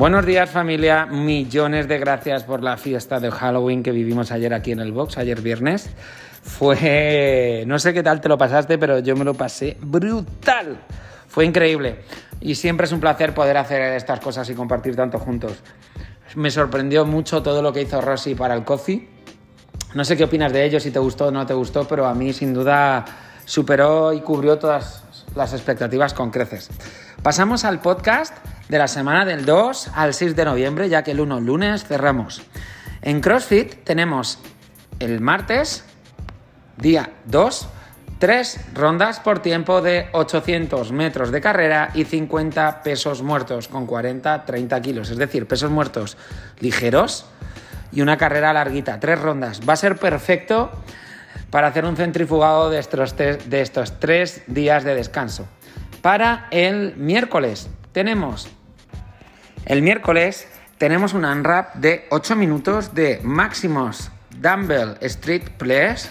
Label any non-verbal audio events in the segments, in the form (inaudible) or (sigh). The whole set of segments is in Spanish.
Buenos días familia, millones de gracias por la fiesta de Halloween que vivimos ayer aquí en el box, ayer viernes. Fue, no sé qué tal te lo pasaste, pero yo me lo pasé brutal. Fue increíble. Y siempre es un placer poder hacer estas cosas y compartir tanto juntos. Me sorprendió mucho todo lo que hizo Rosy para el coffee. No sé qué opinas de ello, si te gustó o no te gustó, pero a mí sin duda superó y cubrió todas las expectativas con creces. Pasamos al podcast de la semana del 2 al 6 de noviembre, ya que el 1 lunes cerramos. En CrossFit tenemos el martes, día 2, tres rondas por tiempo de 800 metros de carrera y 50 pesos muertos con 40-30 kilos, es decir, pesos muertos ligeros y una carrera larguita, tres rondas. Va a ser perfecto para hacer un centrifugado de estos, de estos tres días de descanso. Para el miércoles tenemos el miércoles tenemos un unwrap de 8 minutos de máximos dumbbell street press,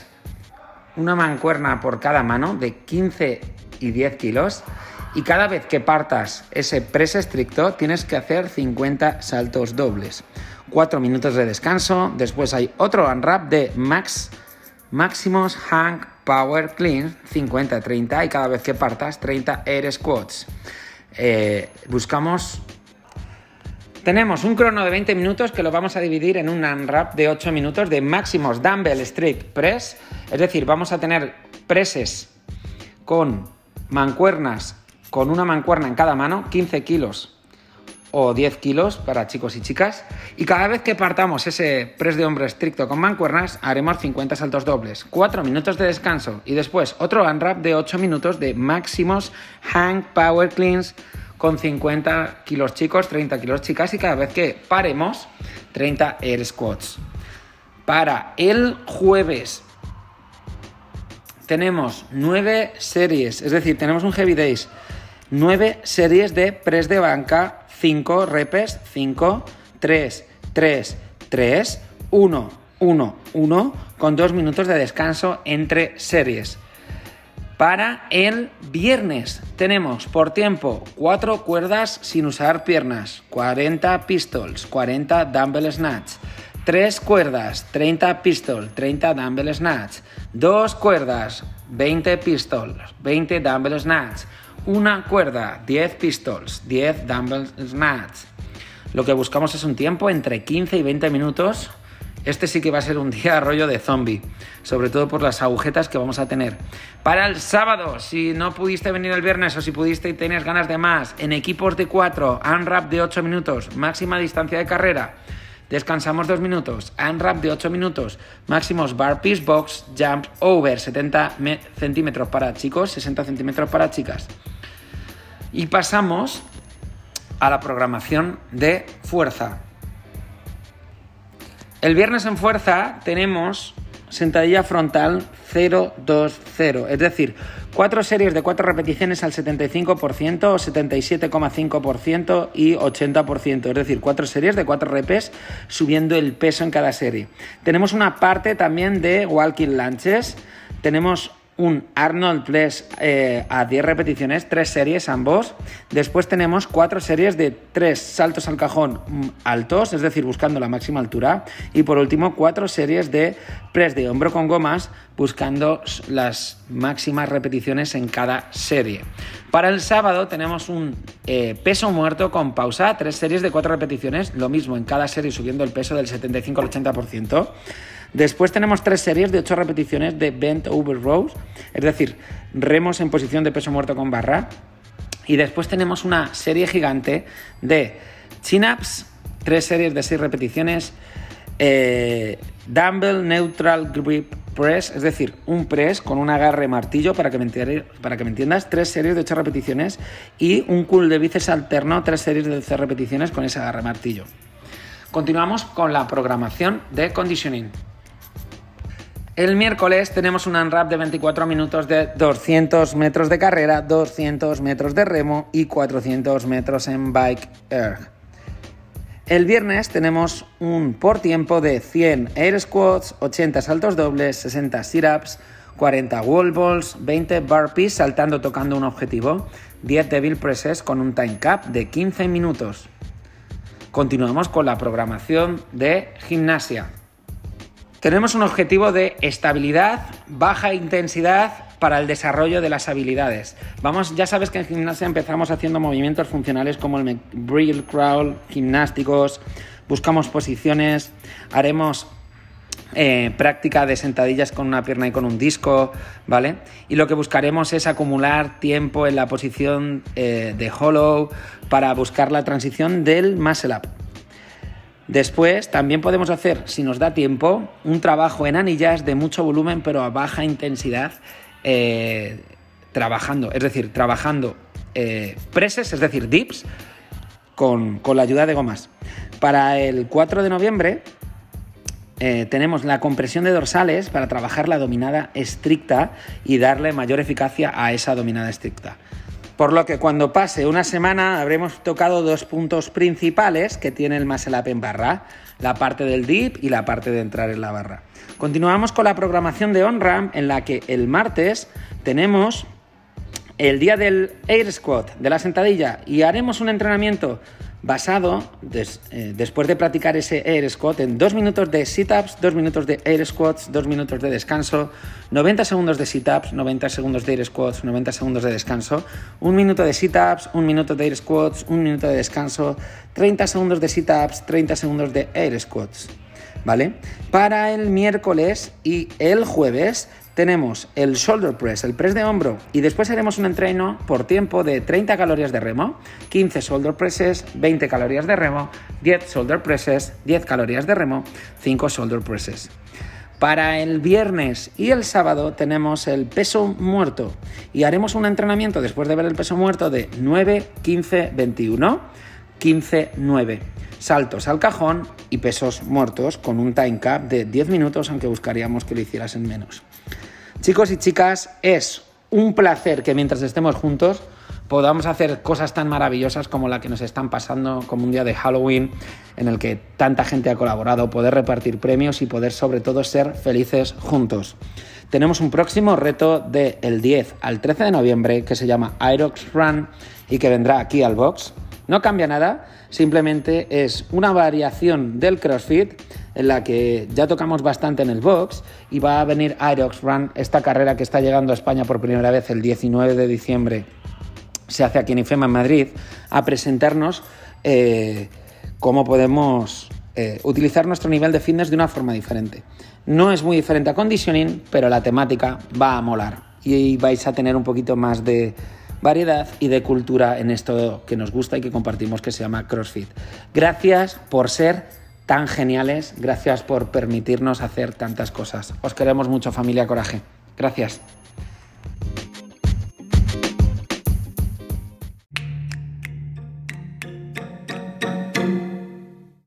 una mancuerna por cada mano de 15 y 10 kilos. Y cada vez que partas ese press estricto tienes que hacer 50 saltos dobles. 4 minutos de descanso, después hay otro unwrap de max, máximos hang power clean 50-30 y cada vez que partas 30 air squats. Eh, buscamos tenemos un crono de 20 minutos que lo vamos a dividir en un unwrap de 8 minutos de máximos dumbbell strict press. Es decir, vamos a tener presses con mancuernas, con una mancuerna en cada mano, 15 kilos o 10 kilos para chicos y chicas. Y cada vez que partamos ese press de hombro estricto con mancuernas, haremos 50 saltos dobles, 4 minutos de descanso y después otro unwrap de 8 minutos de máximos hang power cleans con 50 kilos chicos, 30 kilos chicas y cada vez que paremos 30 air squats. Para el jueves tenemos 9 series, es decir, tenemos un heavy days, 9 series de press de banca, 5 repes, 5, 3, 3, 3, 1, 1, 1, con 2 minutos de descanso entre series. Para el viernes tenemos por tiempo 4 cuerdas sin usar piernas, 40 pistols, 40 dumbbell snatch, 3 cuerdas, 30 pistols, 30 dumbbell snatch, 2 cuerdas, 20 pistols, 20 dumbbell snatch, una cuerda, 10 pistols, 10 dumbbell snatch. Lo que buscamos es un tiempo entre 15 y 20 minutos este sí que va a ser un (laughs) día rollo de zombie, sobre todo por las agujetas que vamos a tener. Para el sábado, si no pudiste venir el viernes o si pudiste y tienes ganas de más, en equipos de 4, unwrap de 8 minutos, máxima distancia de carrera, descansamos 2 minutos, unwrap de 8 minutos, máximos bar piece box, jump over 70 centímetros para chicos, 60 centímetros para chicas. Y pasamos a la programación de fuerza. El viernes en fuerza tenemos sentadilla frontal 0-2-0, es decir, cuatro series de cuatro repeticiones al 75%, 77,5% y 80%, es decir, cuatro series de cuatro repes subiendo el peso en cada serie. Tenemos una parte también de walking lunches, tenemos un Arnold Press eh, a 10 repeticiones, 3 series ambos. Después tenemos 4 series de 3 saltos al cajón mm, altos, es decir, buscando la máxima altura. Y por último, 4 series de press de hombro con gomas, buscando las máximas repeticiones en cada serie. Para el sábado tenemos un eh, peso muerto con pausa, 3 series de 4 repeticiones, lo mismo en cada serie subiendo el peso del 75 al 80%. Después tenemos tres series de ocho repeticiones de bent over rows, es decir, remos en posición de peso muerto con barra. Y después tenemos una serie gigante de chin-ups, tres series de seis repeticiones, eh, dumbbell neutral grip press, es decir, un press con un agarre martillo para que, me entiendas, tres series de ocho repeticiones y un cool de bíceps alterno, tres series de 12 repeticiones con ese agarre martillo. Continuamos con la programación de conditioning. El miércoles tenemos un unwrap de 24 minutos de 200 metros de carrera, 200 metros de remo y 400 metros en bike air. El viernes tenemos un por tiempo de 100 air squats, 80 saltos dobles, 60 sit-ups, 40 wall balls, 20 burpees saltando tocando un objetivo, 10 devil presses con un time cap de 15 minutos. Continuamos con la programación de gimnasia. Tenemos un objetivo de estabilidad, baja intensidad para el desarrollo de las habilidades. Vamos, ya sabes que en gimnasia empezamos haciendo movimientos funcionales como el Brill Crawl, gimnásticos, buscamos posiciones, haremos eh, práctica de sentadillas con una pierna y con un disco, ¿vale? Y lo que buscaremos es acumular tiempo en la posición eh, de hollow para buscar la transición del muscle up. Después también podemos hacer, si nos da tiempo, un trabajo en anillas de mucho volumen pero a baja intensidad, eh, trabajando, es decir, trabajando eh, preses, es decir, dips, con, con, la ayuda de gomas. Para el 4 de noviembre eh, tenemos la compresión de dorsales para trabajar la dominada estricta y darle mayor eficacia a esa dominada estricta. Por lo que cuando pase una semana habremos tocado dos puntos principales que tiene el muscle up en barra, la parte del dip y la parte de entrar en la barra. Continuamos con la programación de on-ramp en la que el martes tenemos el día del air squat, de la sentadilla, y haremos un entrenamiento basado, eh, después de practicar ese air squat, en dos minutos de sit-ups, dos minutos de air squats, dos minutos de descanso, 90 segundos de sit-ups, 90 segundos de air squats, 90 segundos de descanso, un minuto de sit-ups, un minuto de air squats, un minuto de descanso, 30 segundos de sit-ups, 30 segundos de air squats. ¿Vale? Para el miércoles y el jueves tenemos el shoulder press, el press de hombro, y después haremos un entreno por tiempo de 30 calorías de remo, 15 shoulder presses, 20 calorías de remo, 10 shoulder presses, 10 calorías de remo, 5 shoulder presses. Para el viernes y el sábado tenemos el peso muerto y haremos un entrenamiento después de ver el peso muerto de 9, 15, 21, 15, 9. Saltos al cajón y pesos muertos con un time cap de 10 minutos, aunque buscaríamos que lo hicieras en menos. Chicos y chicas, es un placer que mientras estemos juntos podamos hacer cosas tan maravillosas como la que nos están pasando como un día de Halloween en el que tanta gente ha colaborado, poder repartir premios y poder sobre todo ser felices juntos. Tenemos un próximo reto del 10 al 13 de noviembre que se llama Aerox Run y que vendrá aquí al box. No cambia nada, simplemente es una variación del CrossFit en la que ya tocamos bastante en el box y va a venir Aerox Run, esta carrera que está llegando a España por primera vez el 19 de diciembre, se hace aquí en IFEMA en Madrid, a presentarnos eh, cómo podemos eh, utilizar nuestro nivel de fitness de una forma diferente. No es muy diferente a conditioning, pero la temática va a molar y vais a tener un poquito más de variedad y de cultura en esto que nos gusta y que compartimos que se llama CrossFit. Gracias por ser tan geniales, gracias por permitirnos hacer tantas cosas. Os queremos mucho familia Coraje. Gracias.